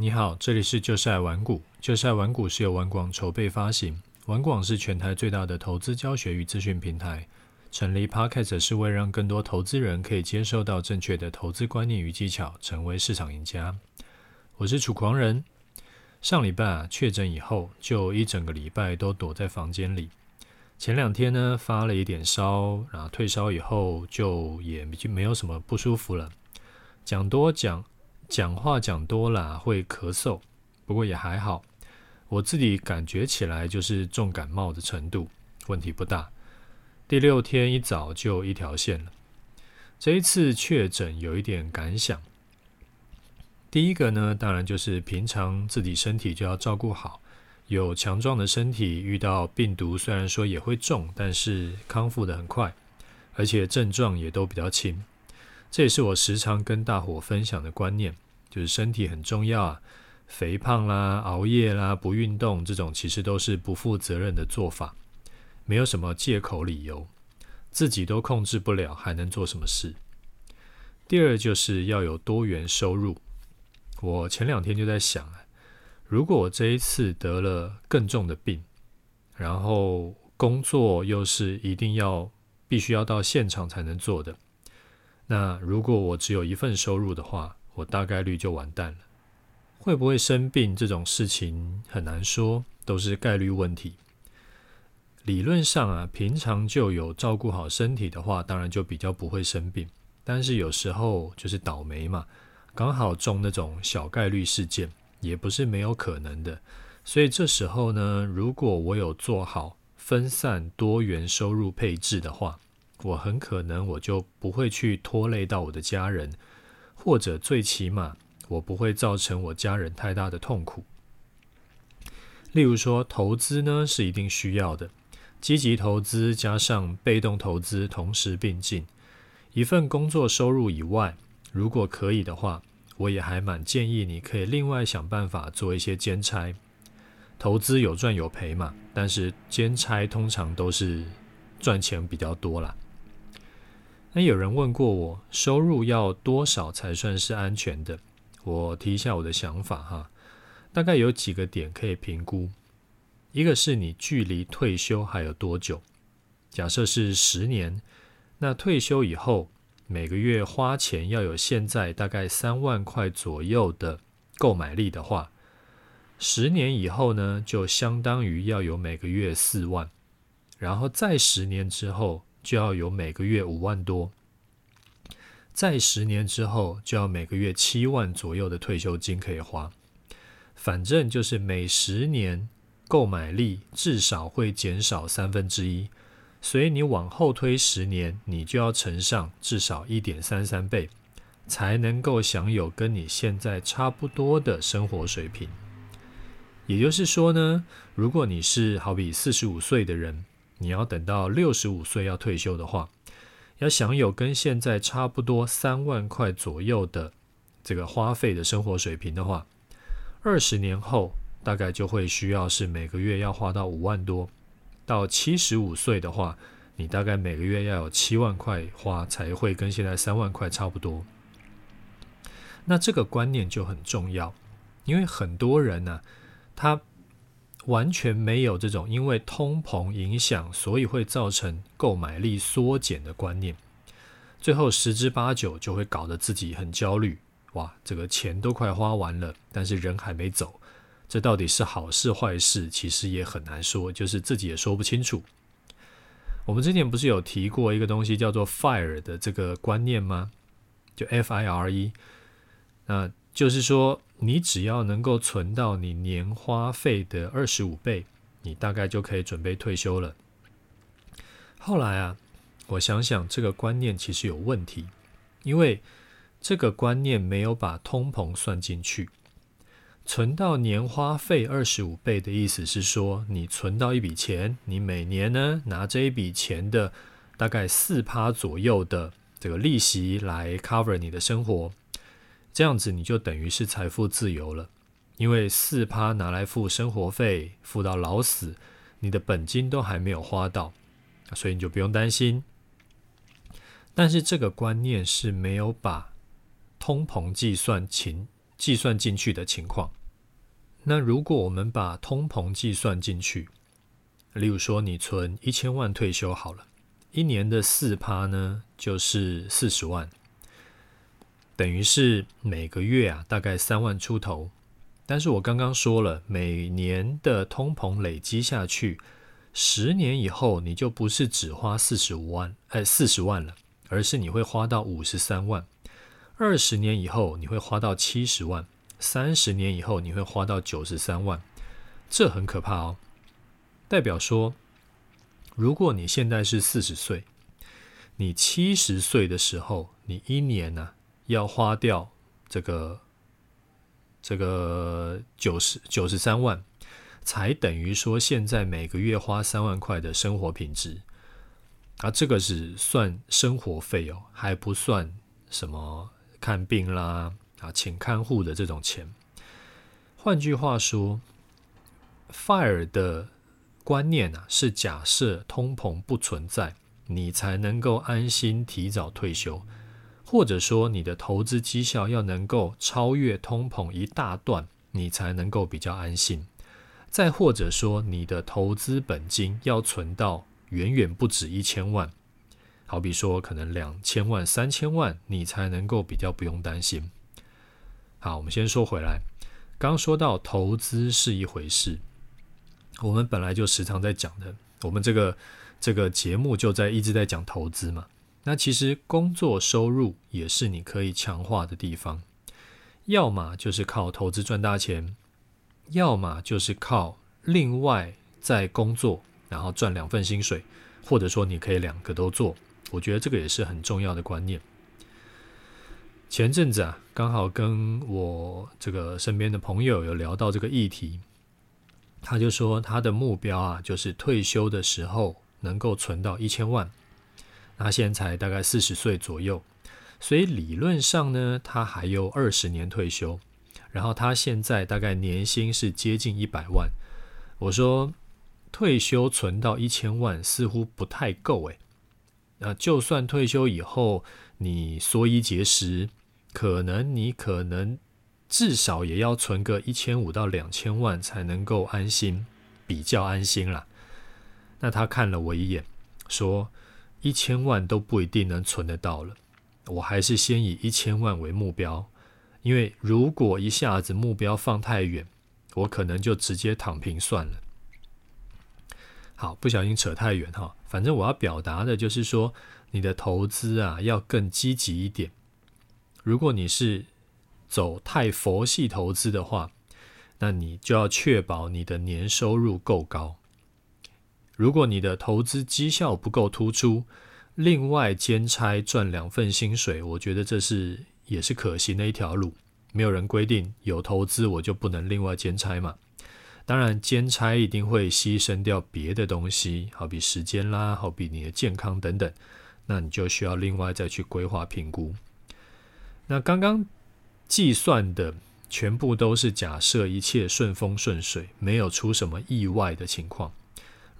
你好，这里是就是爱玩股。就是爱玩股是由玩广筹备发行，玩广是全台最大的投资教学与资讯平台。成立 Podcast 是为让更多投资人可以接受到正确的投资观念与技巧，成为市场赢家。我是楚狂人。上礼拜啊确诊以后，就一整个礼拜都躲在房间里。前两天呢发了一点烧，然后退烧以后就也就没有什么不舒服了。讲多讲讲话讲多了会咳嗽，不过也还好。我自己感觉起来就是重感冒的程度，问题不大。第六天一早就一条线了。这一次确诊有一点感想。第一个呢，当然就是平常自己身体就要照顾好。有强壮的身体，遇到病毒虽然说也会重，但是康复得很快，而且症状也都比较轻。这也是我时常跟大伙分享的观念，就是身体很重要啊。肥胖啦、熬夜啦、不运动，这种其实都是不负责任的做法。没有什么借口理由，自己都控制不了，还能做什么事？第二就是要有多元收入。我前两天就在想啊，如果我这一次得了更重的病，然后工作又是一定要必须要到现场才能做的，那如果我只有一份收入的话，我大概率就完蛋了。会不会生病这种事情很难说，都是概率问题。理论上啊，平常就有照顾好身体的话，当然就比较不会生病。但是有时候就是倒霉嘛，刚好中那种小概率事件，也不是没有可能的。所以这时候呢，如果我有做好分散多元收入配置的话，我很可能我就不会去拖累到我的家人，或者最起码我不会造成我家人太大的痛苦。例如说，投资呢是一定需要的。积极投资加上被动投资同时并进，一份工作收入以外，如果可以的话，我也还蛮建议你可以另外想办法做一些兼差。投资有赚有赔嘛，但是兼差通常都是赚钱比较多啦。那有人问过我，收入要多少才算是安全的？我提一下我的想法哈，大概有几个点可以评估。一个是你距离退休还有多久？假设是十年，那退休以后每个月花钱要有现在大概三万块左右的购买力的话，十年以后呢，就相当于要有每个月四万，然后再十年之后就要有每个月五万多，在十年之后就要每个月七万左右的退休金可以花，反正就是每十年。购买力至少会减少三分之一，所以你往后推十年，你就要乘上至少一点三三倍，才能够享有跟你现在差不多的生活水平。也就是说呢，如果你是好比四十五岁的人，你要等到六十五岁要退休的话，要享有跟现在差不多三万块左右的这个花费的生活水平的话，二十年后。大概就会需要是每个月要花到五万多，到七十五岁的话，你大概每个月要有七万块花，才会跟现在三万块差不多。那这个观念就很重要，因为很多人呢、他完全没有这种因为通膨影响，所以会造成购买力缩减的观念，最后十之八九就会搞得自己很焦虑。哇，这个钱都快花完了，但是人还没走。这到底是好事坏事，其实也很难说，就是自己也说不清楚。我们之前不是有提过一个东西叫做 FIRE 的这个观念吗？就 F-I-R-E，那就是说，你只要能够存到你年花费的二十五倍，你大概就可以准备退休了。后来啊，我想想这个观念其实有问题，因为这个观念没有把通膨算进去。存到年花费二十五倍的意思是说，你存到一笔钱，你每年呢拿这一笔钱的大概四趴左右的这个利息来 cover 你的生活，这样子你就等于是财富自由了，因为四趴拿来付生活费，付到老死，你的本金都还没有花到，所以你就不用担心。但是这个观念是没有把通膨计算情计算进去的情况。那如果我们把通膨计算进去，例如说你存一千万退休好了，一年的四趴呢，就是四十万，等于是每个月啊大概三万出头。但是我刚刚说了，每年的通膨累积下去，十年以后你就不是只花四十五万，哎，四十万了，而是你会花到五十三万。二十年以后你会花到七十万，三十年以后你会花到九十三万，这很可怕哦。代表说，如果你现在是四十岁，你七十岁的时候，你一年呢、要花掉这个。这个九十九十三万，才等于说现在每个月花三万块的生活品质，啊，这个是算生活费哦，还不算什么看病啦啊，请看护的这种钱。换句话说，FIRE 的观念啊，是假设通膨不存在，你才能够安心提早退休。或者说，你的投资绩效要能够超越通膨一大段，你才能够比较安心。再或者说，你的投资本金要存到远远不止一千万，好比说可能两千万、三千万，你才能够比较不用担心。好，我们先说回来，刚说到投资是一回事，我们本来就时常在讲的，我们这个这个节目就在一直在讲投资嘛。那其实工作收入也是你可以强化的地方，要么就是靠投资赚大钱，要么就是靠另外在工作，然后赚两份薪水，或者说你可以两个都做。我觉得这个也是很重要的观念。前阵子啊，刚好跟我这个身边的朋友有聊到这个议题，他就说他的目标啊，就是退休的时候能够存到一千万。他现在才大概四十岁左右，所以理论上呢，他还有二十年退休。然后他现在大概年薪是接近一百万。我说退休存到一千万似乎不太够诶。那就算退休以后你缩衣节食，可能你可能至少也要存个一千五到两千万才能够安心，比较安心啦。那他看了我一眼，说。一千万都不一定能存得到了，我还是先以一千万为目标，因为如果一下子目标放太远，我可能就直接躺平算了。好，不小心扯太远哈，反正我要表达的就是说，你的投资啊要更积极一点。如果你是走太佛系投资的话，那你就要确保你的年收入够高。如果你的投资绩效不够突出，另外兼差赚两份薪水，我觉得这是也是可行的一条路。没有人规定有投资我就不能另外兼差嘛。当然，兼差一定会牺牲掉别的东西，好比时间啦，好比你的健康等等，那你就需要另外再去规划评估。那刚刚计算的全部都是假设一切顺风顺水，没有出什么意外的情况。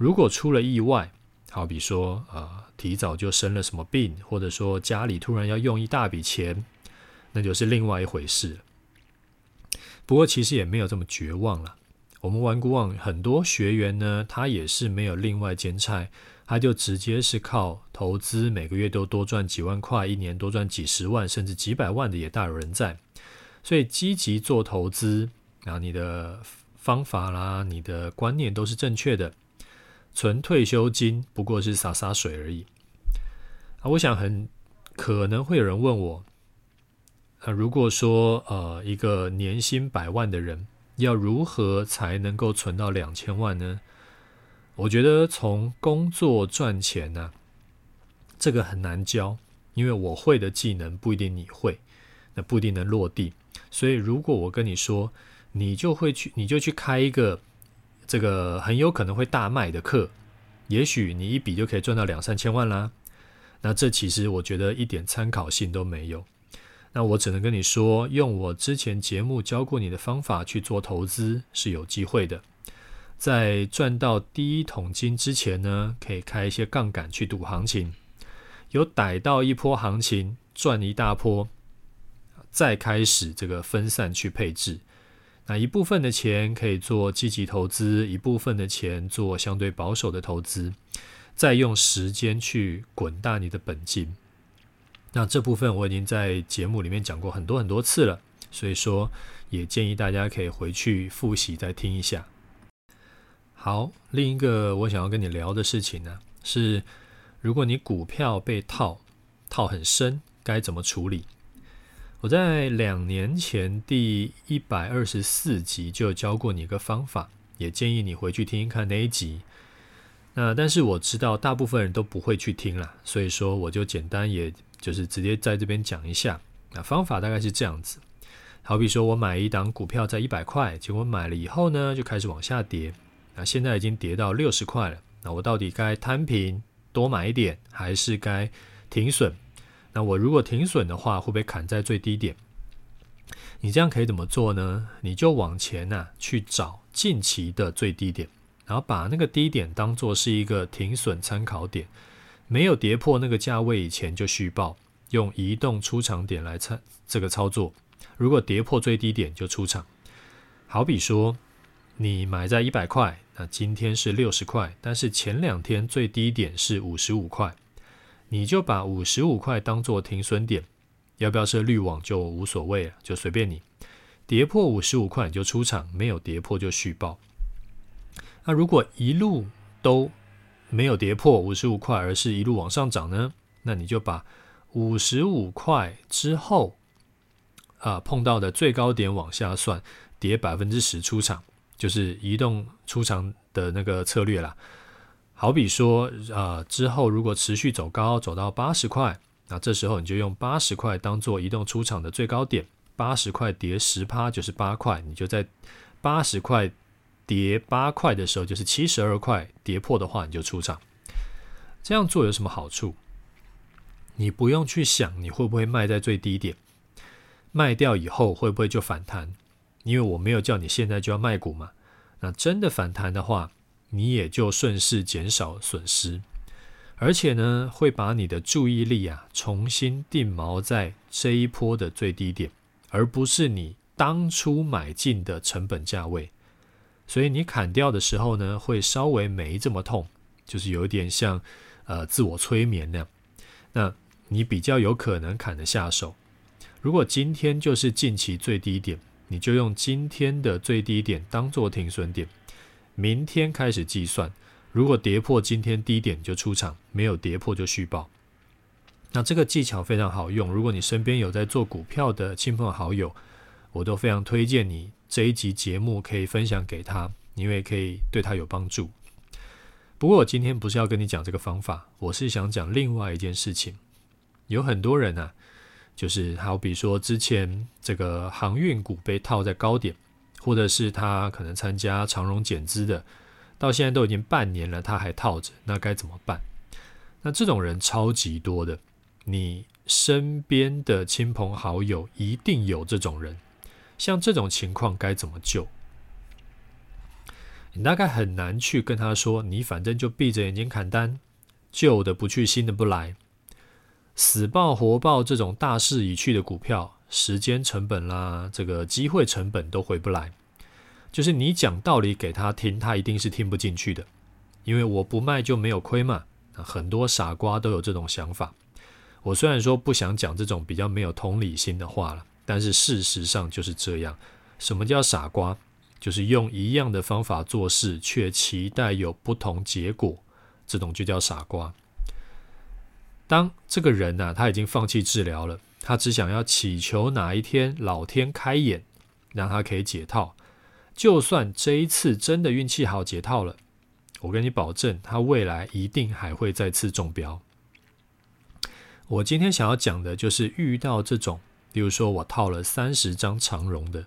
如果出了意外，好比说啊、呃，提早就生了什么病，或者说家里突然要用一大笔钱，那就是另外一回事。不过其实也没有这么绝望了。我们玩股网很多学员呢，他也是没有另外兼差，他就直接是靠投资，每个月都多赚几万块，一年多赚几十万，甚至几百万的也大有人在。所以积极做投资，然后你的方法啦，你的观念都是正确的。存退休金不过是洒洒水而已啊！我想很可能会有人问我，啊，如果说呃一个年薪百万的人要如何才能够存到两千万呢？我觉得从工作赚钱呢，这个很难教，因为我会的技能不一定你会，那不一定能落地。所以如果我跟你说，你就会去，你就去开一个。这个很有可能会大卖的课，也许你一笔就可以赚到两三千万啦。那这其实我觉得一点参考性都没有。那我只能跟你说，用我之前节目教过你的方法去做投资是有机会的。在赚到第一桶金之前呢，可以开一些杠杆去赌行情，有逮到一波行情赚一大波，再开始这个分散去配置。那一部分的钱可以做积极投资，一部分的钱做相对保守的投资，再用时间去滚大你的本金。那这部分我已经在节目里面讲过很多很多次了，所以说也建议大家可以回去复习再听一下。好，另一个我想要跟你聊的事情呢，是如果你股票被套，套很深，该怎么处理？我在两年前第一百二十四集就教过你一个方法，也建议你回去听一看那一集。那但是我知道大部分人都不会去听啦，所以说我就简单也就是直接在这边讲一下。那方法大概是这样子，好比说我买一档股票在一百块，结果买了以后呢就开始往下跌，那现在已经跌到六十块了，那我到底该摊平多买一点，还是该停损？那我如果停损的话，会不会砍在最低点？你这样可以怎么做呢？你就往前呐、啊、去找近期的最低点，然后把那个低点当做是一个停损参考点，没有跌破那个价位以前就续报，用移动出场点来参这个操作。如果跌破最低点就出场。好比说你买在一百块，那今天是六十块，但是前两天最低点是五十五块。你就把五十五块当做停损点，要不要设滤网就无所谓了，就随便你。跌破五十五块你就出场，没有跌破就续报。那如果一路都没有跌破五十五块，而是一路往上涨呢？那你就把五十五块之后啊碰到的最高点往下算，跌百分之十出场，就是移动出场的那个策略啦。好比说，呃，之后如果持续走高，走到八十块，那这时候你就用八十块当做移动出场的最高点，八十块跌十趴就是八块，你就在八十块跌八块的时候，就是七十二块跌破的话，你就出场。这样做有什么好处？你不用去想你会不会卖在最低点，卖掉以后会不会就反弹？因为我没有叫你现在就要卖股嘛。那真的反弹的话，你也就顺势减少损失，而且呢，会把你的注意力啊重新定锚在这一波的最低点，而不是你当初买进的成本价位。所以你砍掉的时候呢，会稍微没这么痛，就是有一点像呃自我催眠那样。那你比较有可能砍得下手。如果今天就是近期最低点，你就用今天的最低点当做停损点。明天开始计算，如果跌破今天低点就出场，没有跌破就续报。那这个技巧非常好用，如果你身边有在做股票的亲朋好友，我都非常推荐你这一集节目可以分享给他，因为可以对他有帮助。不过我今天不是要跟你讲这个方法，我是想讲另外一件事情。有很多人啊，就是好比说之前这个航运股被套在高点。或者是他可能参加长荣减资的，到现在都已经半年了，他还套着，那该怎么办？那这种人超级多的，你身边的亲朋好友一定有这种人。像这种情况该怎么救？你大概很难去跟他说，你反正就闭着眼睛砍单，旧的不去，新的不来，死抱活抱这种大势已去的股票。时间成本啦，这个机会成本都回不来。就是你讲道理给他听，他一定是听不进去的。因为我不卖就没有亏嘛。很多傻瓜都有这种想法。我虽然说不想讲这种比较没有同理心的话了，但是事实上就是这样。什么叫傻瓜？就是用一样的方法做事，却期待有不同结果，这种就叫傻瓜。当这个人呢、他已经放弃治疗了。他只想要祈求哪一天老天开眼，让他可以解套。就算这一次真的运气好解套了，我跟你保证，他未来一定还会再次中标。我今天想要讲的就是遇到这种，比如说我套了三十张长荣的，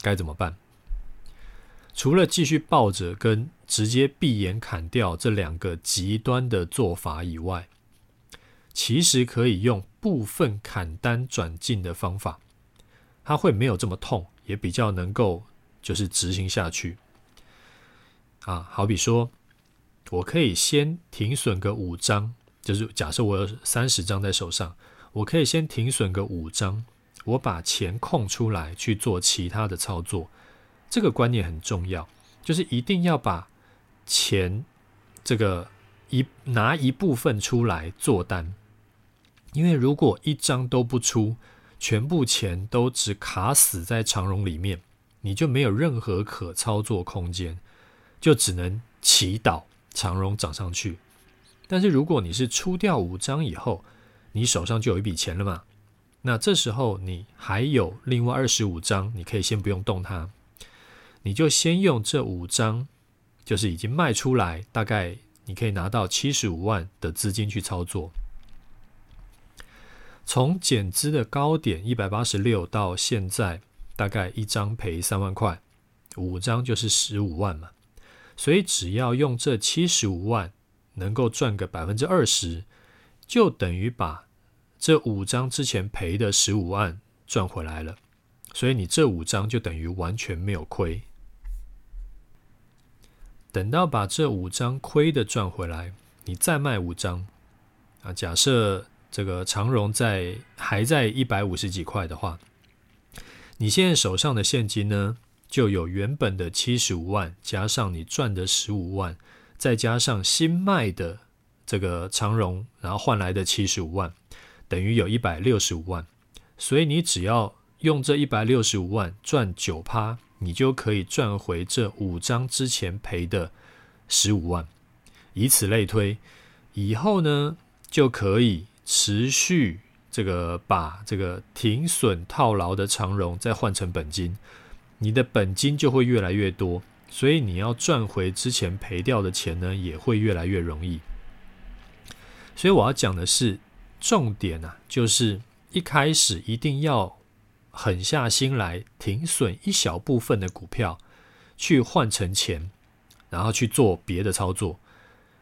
该怎么办？除了继续抱着跟直接闭眼砍掉这两个极端的做法以外，其实可以用部分砍单转进的方法，它会没有这么痛，也比较能够就是执行下去。啊，好比说，我可以先停损个五张，就是假设我有三十张在手上，我可以先停损个五张，我把钱空出来去做其他的操作。这个观念很重要，就是一定要把钱这个一拿一部分出来做单，因为如果一张都不出，全部钱都只卡死在长荣里面，你就没有任何可操作空间，就只能祈祷长荣涨上去。但是如果你是出掉五张以后，你手上就有一笔钱了嘛，那这时候你还有另外二十五张，你可以先不用动它，你就先用这五张，就是已经卖出来，大概你可以拿到七十五万的资金去操作。从减资的高点一百八十六到现在，大概一张赔三万块，五张就是十五万嘛。所以只要用这七十五万，能够赚个百分之二十，就等于把这五张之前赔的十五万赚回来了。所以你这五张就等于完全没有亏。等到把这五张亏的赚回来，你再卖五张啊，假设。这个长荣在还在一百五十几块的话，你现在手上的现金呢，就有原本的七十五万，加上你赚的十五万，再加上新卖的这个长荣，然后换来的七十五万，等于有一百六十五万。所以你只要用这一百六十五万赚九趴，你就可以赚回这五张之前赔的十五万。以此类推，以后呢就可以。持续这个把这个停损套牢的长荣再换成本金，你的本金就会越来越多，所以你要赚回之前赔掉的钱呢，也会越来越容易。所以我要讲的是重点啊，就是一开始一定要狠下心来停损一小部分的股票，去换成钱，然后去做别的操作。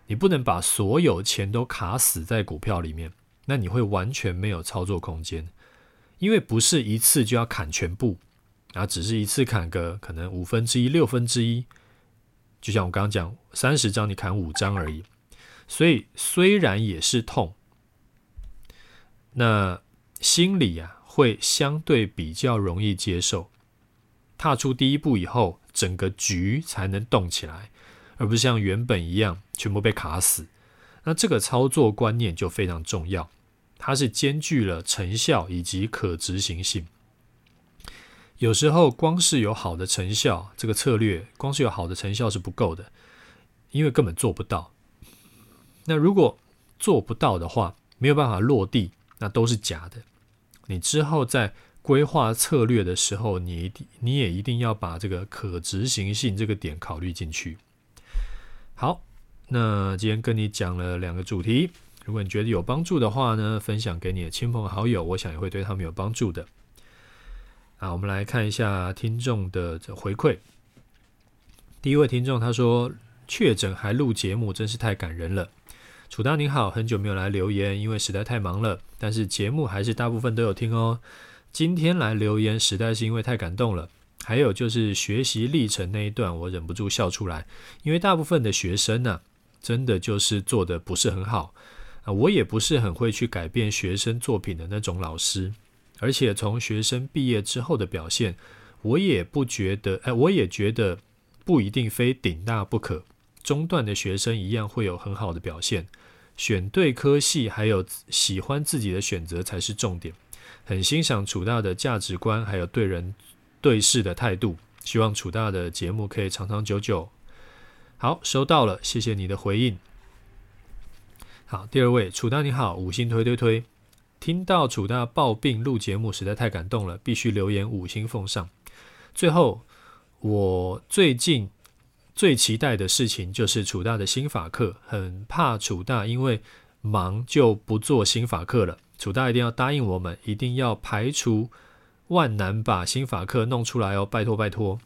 你不能把所有钱都卡死在股票里面。那你会完全没有操作空间，因为不是一次就要砍全部，啊，只是一次砍个可能五分之一、六分之一，就像我刚刚讲，三十张你砍五张而已，所以虽然也是痛，那心里啊会相对比较容易接受，踏出第一步以后，整个局才能动起来，而不是像原本一样全部被卡死。那这个操作观念就非常重要，它是兼具了成效以及可执行性。有时候光是有好的成效，这个策略光是有好的成效是不够的，因为根本做不到。那如果做不到的话，没有办法落地，那都是假的。你之后在规划策略的时候，你一定你也一定要把这个可执行性这个点考虑进去。好。那今天跟你讲了两个主题，如果你觉得有帮助的话呢，分享给你的亲朋好友，我想也会对他们有帮助的。啊，我们来看一下听众的回馈。第一位听众他说：“确诊还录节目，真是太感人了。”楚大您好，很久没有来留言，因为实在太忙了，但是节目还是大部分都有听哦。今天来留言，实在是因为太感动了。还有就是学习历程那一段，我忍不住笑出来，因为大部分的学生呢、真的就是做得不是很好啊！我也不是很会去改变学生作品的那种老师，而且从学生毕业之后的表现，我也不觉得，哎，我也觉得不一定非顶大不可。中段的学生一样会有很好的表现，选对科系还有喜欢自己的选择才是重点。很欣赏楚大的价值观，还有对人对事的态度。希望楚大的节目可以长长久久。好，收到了，谢谢你的回应。好，第二位楚大你好，五星推推推，听到楚大抱病录节目实在太感动了，必须留言五星奉上。最后，我最近最期待的事情就是楚大的心法课，很怕楚大因为忙就不做心法课了。楚大一定要答应我们，一定要排除万难把心法课弄出来哦，拜托拜托。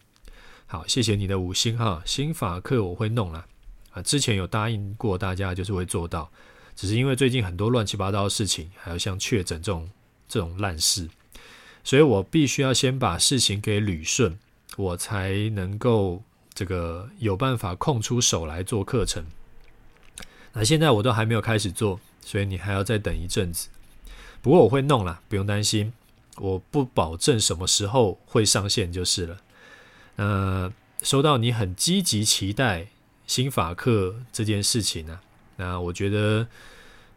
好，谢谢你的五星哈，心法课我会弄啦。啊，之前有答应过大家，就是会做到，只是因为最近很多乱七八糟的事情，还有像确诊这种这种烂事，所以我必须要先把事情给捋顺，我才能够这个有办法空出手来做课程。那现在我都还没有开始做，所以你还要再等一阵子。不过我会弄啦，不用担心，我不保证什么时候会上线就是了。呃，收到你很积极期待新法课这件事情呢、那我觉得，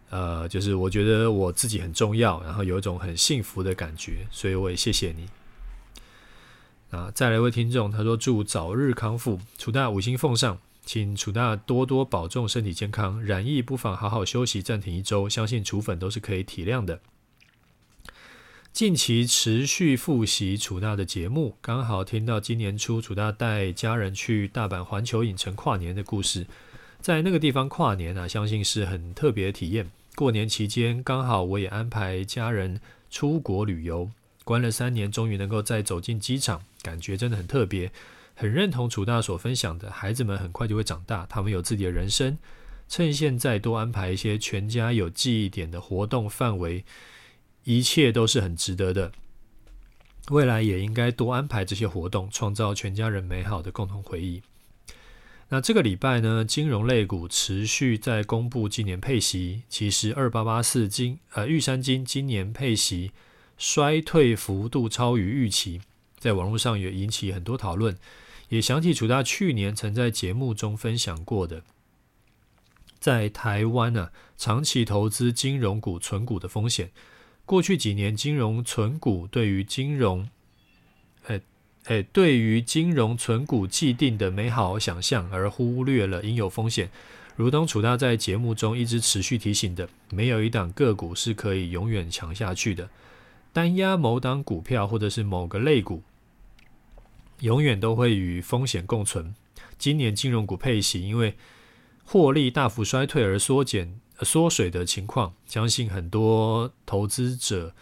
呃，就是我觉得我自己很重要，然后有一种很幸福的感觉，所以我也谢谢你。啊，再来一位听众，他说祝早日康复，楚大五星奉上，请楚大多多保重身体健康，染疫不妨好好休息，暂停一周，相信楚粉都是可以体谅的。近期持续复习楚大的节目，刚好听到今年初楚大带家人去大阪环球影城跨年的故事，在那个地方跨年啊，相信是很特别的体验。过年期间刚好我也安排家人出国旅游。关了三年，终于能够再走进机场，感觉真的很特别。很认同楚大所分享的，孩子们很快就会长大，他们有自己的人生。趁现在多安排一些全家有记忆点的活动范围，一切都是很值得的。未来也应该多安排这些活动，创造全家人美好的共同回忆。那这个礼拜呢，金融类股持续在公布今年配息，其实二八八四金呃玉山金今年配息。衰退幅度超于预期，在网络上也引起很多讨论。也想起楚大去年曾在节目中分享过的，在台湾呢、长期投资金融股存股的风险。过去几年，金融存股对于金融，哎，对于金融存股既定的美好想象，而忽略了应有风险。如同楚大在节目中一直持续提醒的，没有一档个股是可以永远强下去的。单押某档股票或者是某个类股，永远都会与风险共存。今年金融股配息，因为获利大幅衰退而缩减、缩水的情况，相信很多投资者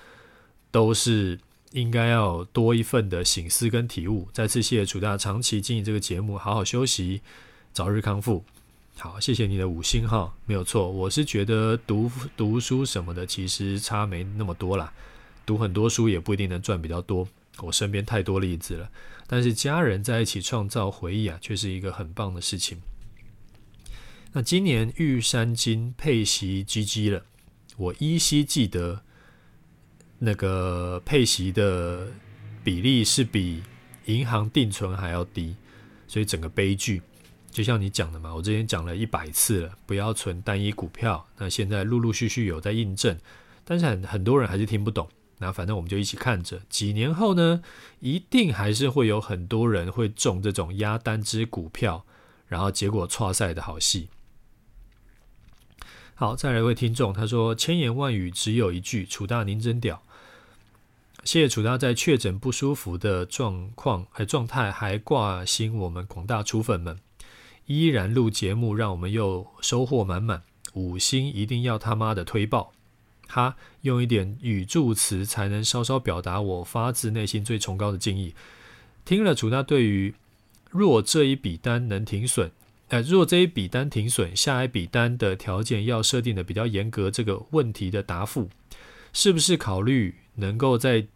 都是应该要多一份的醒思跟体悟。再次谢谢楚大长期经营这个节目，好好休息，早日康复。好，谢谢你的五星哈，没有错，我是觉得读读书什么的，其实差没那么多啦。读很多书也不一定能赚比较多，我身边太多例子了。但是家人在一起创造回忆啊，却是一个很棒的事情。那今年玉山金配息 GG 了，我依稀记得那个配息的比例是比银行定存还要低，所以整个悲剧就像你讲的嘛，我之前讲了一百次了，不要存单一股票。那现在陆陆续续有在印证，但是很很多人还是听不懂。那反正我们就一起看着，几年后呢，一定还是会有很多人会中这种押单只股票，然后结果挫赛的好戏。好，再来一位听众，他说千言万语只有一句：楚大您真屌。谢谢楚大在确诊不舒服的状况和状态还挂心我们广大楚粉们，依然录节目，让我们又收获满满。五星一定要他妈的推爆！他用一点语助词才能稍稍表达我发自内心最崇高的敬意。听了楚大对于若这一笔单能停损，呃，若这一笔单停损，下一笔单的条件要设定的比较严格，这个问题的答复，是不是考虑能够在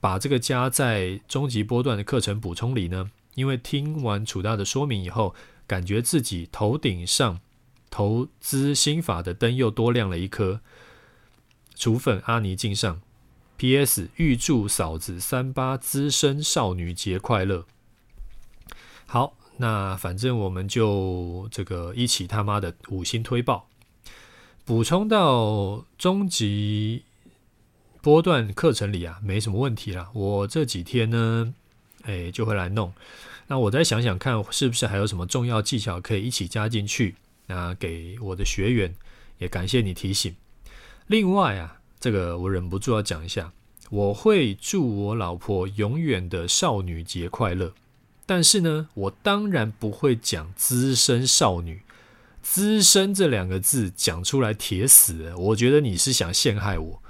把这个加在终极波段的课程补充里呢？因为听完楚大的说明以后，感觉自己头顶上投资心法的灯又多亮了一颗。楚粉阿尼敬上，P.S. 预祝嫂子三八资深少女节快乐。好，那反正我们就这个一起他妈的五星推爆，补充到终极波段课程里啊，没什么问题啦。我这几天呢，哎，就会来弄。那我再想想看，是不是还有什么重要技巧可以一起加进去？那给我的学员，也感谢你提醒。另外啊，这个我忍不住要讲一下，我会祝我老婆永远的少女节快乐。但是呢，我当然不会讲资深少女，资深这两个字讲出来铁死。我觉得你是想陷害我。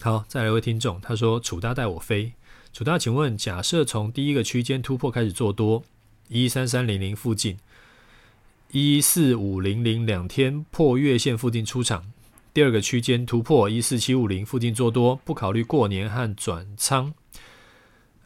好，再来一位听众，他说：“楚大带我飞。”楚大，请问，假设从第一个区间突破开始做多，一三三零零附近。一四五零零两天破月线附近出场，第二个区间突破一四七五零附近做多，不考虑过年和转仓。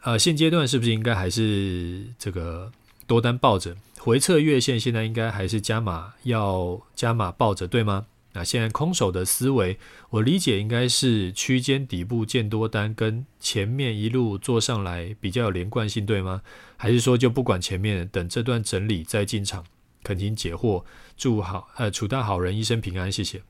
呃，现阶段是不是应该还是这个多单抱着？回撤月线现在应该还是加码要加码抱着，对吗？那现在空手的思维，我理解应该是区间底部见多单，跟前面一路做上来比较有连贯性，对吗？还是说就不管前面，等这段整理再进场？恳请解惑，祝好呃楚大好人一生平安，谢谢。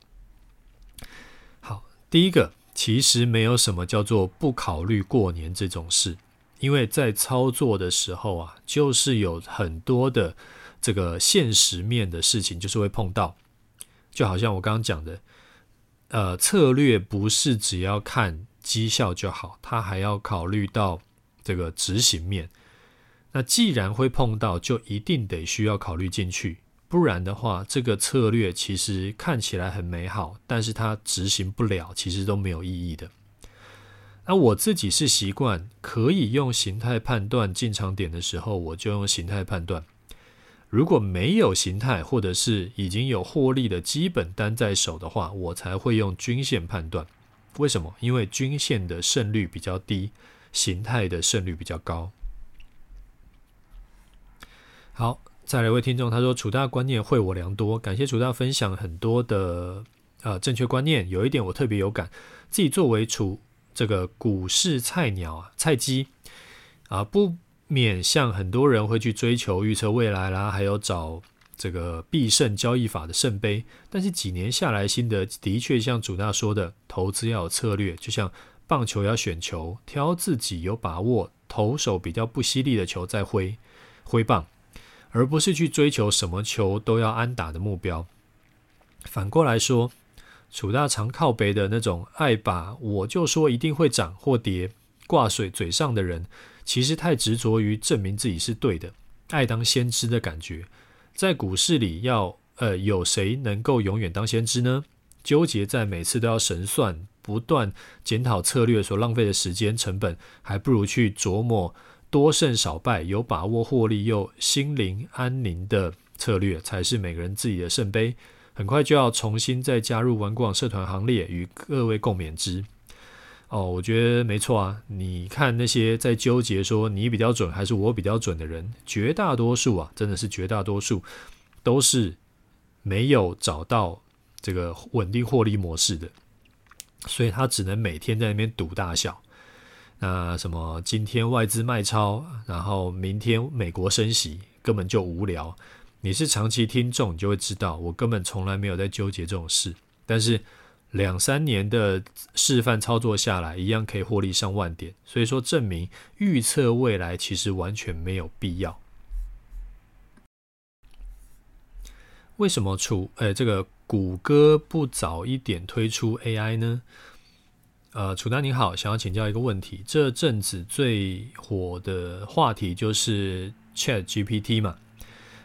好，第一个其实没有什么叫做不考虑过年这种事，因为在操作的时候啊，就是有很多的这个现实面的事情，就是会碰到。就好像我刚刚讲的，呃，策略不是只要看绩效就好，它还要考虑到这个执行面。那既然会碰到，就一定得需要考虑进去，不然的话，这个策略其实看起来很美好，但是它执行不了，其实都没有意义的。那我自己是习惯可以用形态判断进场点的时候，我就用形态判断。如果没有形态，或者是已经有获利的基本单在手的话，我才会用均线判断。为什么？因为均线的胜率比较低，形态的胜率比较高。好，再来一位听众，他说楚大观念惠我良多，感谢楚大分享很多的呃正确观念。有一点我特别有感，自己作为楚这个股市菜鸟啊，菜鸡啊，不免向很多人会去追求预测未来啦，还有找这个必胜交易法的圣杯。但是几年下来，心得的确像楚大说的，投资要有策略，就像棒球要选球，挑自己有把握、投手比较不犀利的球再挥挥棒。而不是去追求什么球都要安打的目标。反过来说，楚大常靠北的那种爱把我就说一定会涨或跌挂水嘴上的人，其实太执着于证明自己是对的，爱当先知的感觉。在股市里要呃有谁能够永远当先知呢？纠结在每次都要神算、不断检讨策略所浪费的时间成本，还不如去琢磨。多胜少败，有把握获利又心灵安宁的策略，才是每个人自己的圣杯。很快就要重新再加入玩股网社团行列，与各位共勉之。哦，我觉得没错啊。你看那些在纠结说你比较准还是我比较准的人，绝大多数啊，真的是绝大多数都是没有找到这个稳定获利模式的，所以他只能每天在那边赌大小。那什么，今天外资卖超，然后明天美国升息，根本就无聊。你是长期听众，你就会知道，我根本从来没有在纠结这种事。但是两三年的示范操作下来，一样可以获利上万点。所以说，证明预测未来其实完全没有必要。为什么出？呃，这个谷歌不早一点推出 AI 呢？呃，楚大你好，想要请教一个问题。这阵子最火的话题就是 ChatGPT 嘛，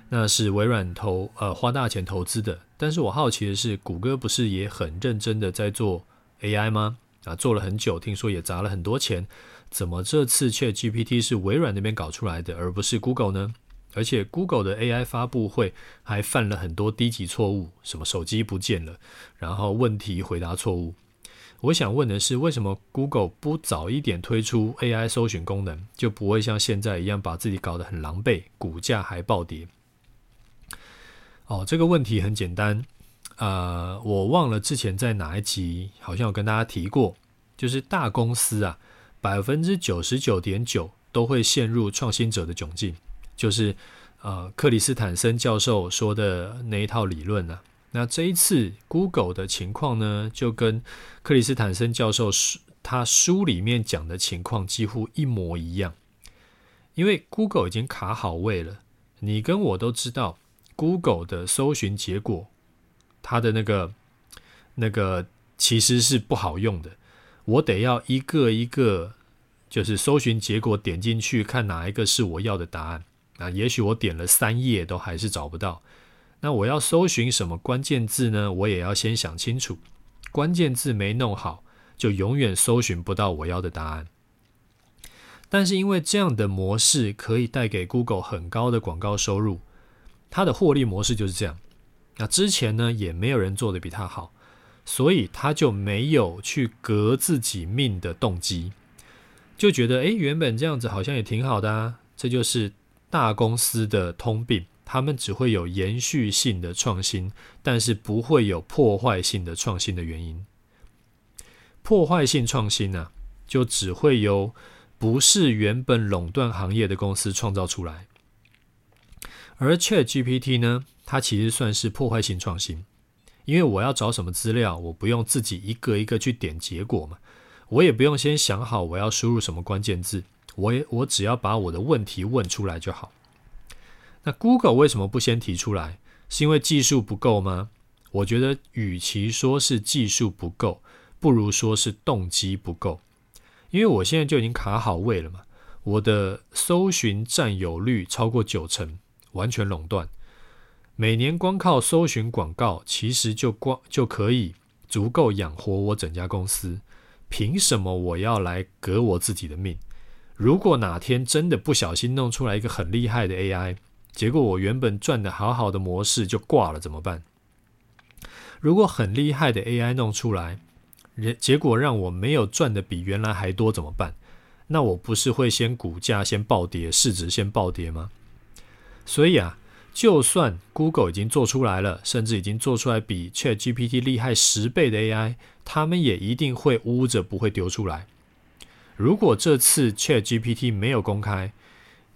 那是微软投呃花大钱投资的。但是我好奇的是，谷歌不是也很认真的在做 AI 吗？啊，做了很久，听说也砸了很多钱。怎么这次 ChatGPT 是微软那边搞出来的，而不是 Google 呢？而且 Google 的 AI 发布会还犯了很多低级错误，什么手机不见了，然后问题回答错误。我想问的是，为什么 Google 不早一点推出 AI 搜寻功能，就不会像现在一样把自己搞得很狼狈，股价还暴跌？哦，这个问题很简单，呃，我忘了之前在哪一集好像有跟大家提过，就是大公司啊，百分之九十九点九都会陷入创新者的窘境，就是呃，克里斯坦森教授说的那一套理论呢、啊。那这一次 Google 的情况呢，就跟克里斯坦森教授书他书里面讲的情况几乎一模一样。因为 Google 已经卡好位了，你跟我都知道，Google 的搜寻结果，它的那个那个其实是不好用的。我得要一个一个，就是搜寻结果点进去看哪一个是我要的答案。那也许我点了三页都还是找不到。那我要搜寻什么关键字呢？我也要先想清楚，关键字没弄好，就永远搜寻不到我要的答案。但是因为这样的模式可以带给 Google 很高的广告收入，它的获利模式就是这样。那之前呢，也没有人做的比它好，所以他就没有去革自己命的动机，就觉得诶，原本这样子好像也挺好的啊。这就是大公司的通病。他们只会有延续性的创新，但是不会有破坏性的创新的原因。破坏性创新呢、就只会由不是原本垄断行业的公司创造出来。而 ChatGPT 呢，它其实算是破坏性创新，因为我要找什么资料，我不用自己一个一个去点结果嘛，我也不用先想好我要输入什么关键字，我也我只要把我的问题问出来就好。那 Google 为什么不先提出来？是因为技术不够吗？我觉得与其说是技术不够，不如说是动机不够。因为我现在就已经卡好位了嘛，我的搜寻占有率超过九成，完全垄断。每年光靠搜寻广告，其实就光就可以足够养活我整家公司。凭什么我要来革我自己的命？如果哪天真的不小心弄出来一个很厉害的 AI，结果我原本赚的好好的模式就挂了，怎么办？如果很厉害的 AI 弄出来，人结果让我没有赚的比原来还多怎么办？那我不是会先股价先暴跌，市值先暴跌吗？所以啊，就算 Google 已经做出来了，甚至已经做出来比 ChatGPT 厉害十倍的 AI，他们也一定会捂着不会丢出来。如果这次 ChatGPT 没有公开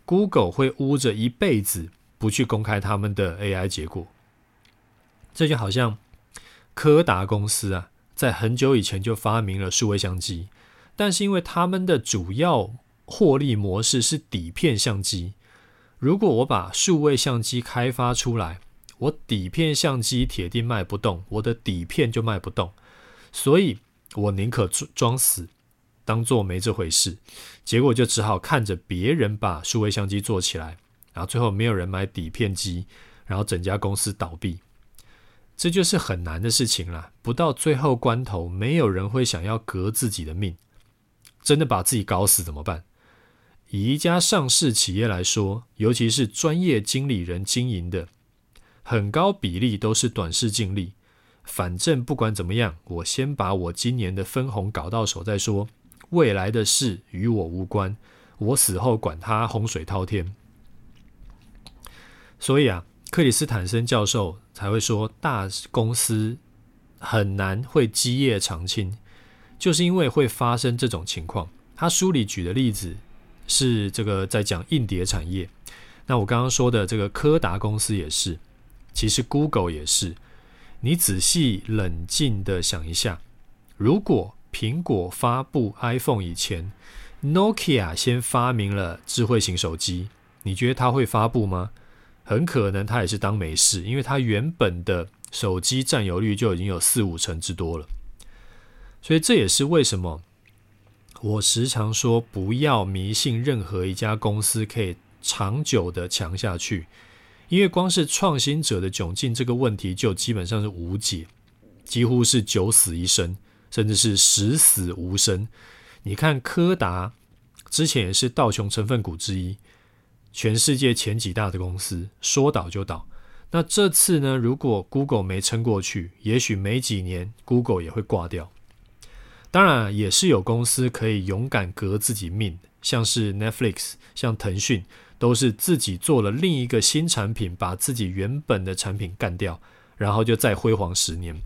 ，Google 会捂着一辈子不去公开他们的 AI 结果。这就好像柯达公司啊。在很久以前就发明了数位相机，但是因为他们的主要获利模式是底片相机，如果我把数位相机开发出来，我底片相机铁定卖不动，我的底片就卖不动，所以我宁可装死，当做没这回事，结果就只好看着别人把数位相机做起来，然后最后没有人买底片机，然后整家公司倒闭。这就是很难的事情了。不到最后关头，没有人会想要革自己的命，真的把自己搞死怎么办？以一家上市企业来说，尤其是专业经理人经营的，很高比例都是短视近利。反正不管怎么样，我先把我今年的分红搞到手再说，未来的事与我无关，我死后管他洪水滔天。所以啊。克里斯坦森教授才会说，大公司很难会基业长青，就是因为会发生这种情况。他书里举的例子是这个在讲硬碟产业，那我刚刚说的这个柯达公司也是，其实 Google 也是。你仔细冷静的想一下，如果苹果发布 iPhone 以前，Nokia 先发明了智慧型手机，你觉得它会发布吗？很可能它也是当没事，因为它原本的手机占有率就已经有四五成之多了，所以这也是为什么我时常说不要迷信任何一家公司可以长久的强下去，因为光是创新者的窘境这个问题就基本上是无解，几乎是九死一生，甚至是十死无生。你看柯达之前也是道琼成分股之一。全世界前几大的公司说倒就倒，那这次呢？如果 Google 没撑过去，也许没几年 Google 也会挂掉。当然，也是有公司可以勇敢革自己命，像是 Netflix、像腾讯，都是自己做了另一个新产品，把自己原本的产品干掉，然后就再辉煌十年。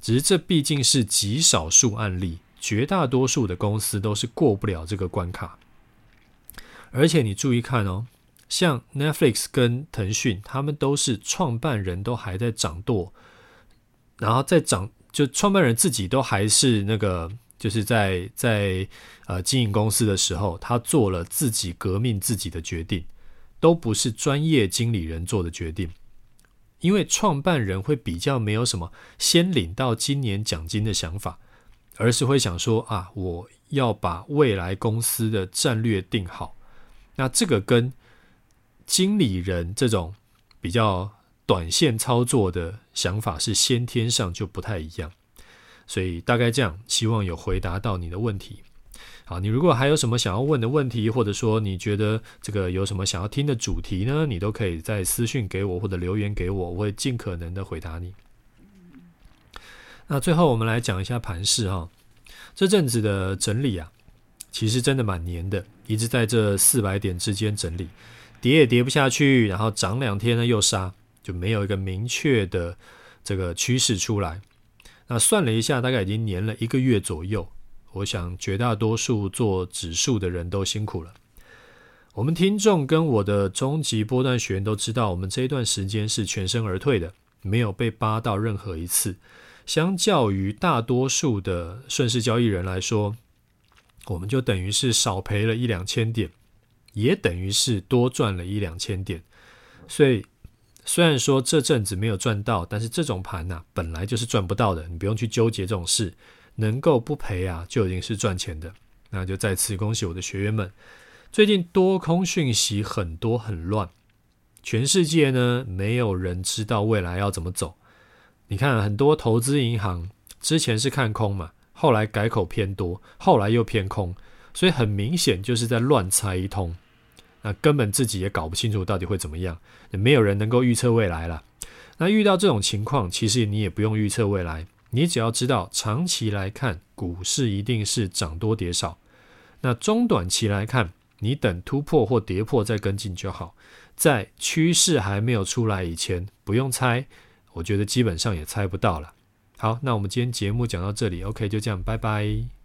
只是这毕竟是极少数案例，绝大多数的公司都是过不了这个关卡。而且你注意看哦。像 Netflix 跟腾讯，他们都是创办人都还在掌舵，然后在掌就创办人自己都还是那个，就是在在呃经营公司的时候，他做了自己革命自己的决定，都不是专业经理人做的决定，因为创办人会比较没有什么先领到今年奖金的想法，而是会想说啊，我要把未来公司的战略定好，那这个跟经理人这种比较短线操作的想法是先天上就不太一样，所以大概这样，希望有回答到你的问题。好，你如果还有什么想要问的问题，或者说你觉得这个有什么想要听的主题呢，你都可以在私讯给我或者留言给我，我会尽可能的回答你。那最后我们来讲一下盘势哈，这阵子的整理啊，其实真的蛮黏的，一直在这四百点之间整理。跌也跌不下去，然后涨两天呢又杀，就没有一个明确的这个趋势出来。那算了一下，大概已经黏了一个月左右。我想绝大多数做指数的人都辛苦了。我们听众跟我的终极波段学员都知道，我们这一段时间是全身而退的，没有被扒到任何一次。相较于大多数的顺势交易人来说，我们就等于是少赔了一两千点，也等于是多赚了一两千点。所以虽然说这阵子没有赚到，但是这种盘呐、本来就是赚不到的，你不用去纠结这种事。能够不赔啊，就已经是赚钱的。那就再次恭喜我的学员们。最近多空讯息很多很乱，全世界呢，没有人知道未来要怎么走。你看很多投资银行之前是看空嘛，后来改口偏多，后来又偏空，所以很明显就是在乱猜一通。那根本自己也搞不清楚到底会怎么样，没有人能够预测未来了。那遇到这种情况，其实你也不用预测未来。你只要知道，长期来看，股市一定是涨多跌少。那中短期来看，你等突破或跌破再跟进就好。在趋势还没有出来以前，不用猜，我觉得基本上也猜不到了。好，那我们今天节目讲到这里，OK，就这样，拜拜。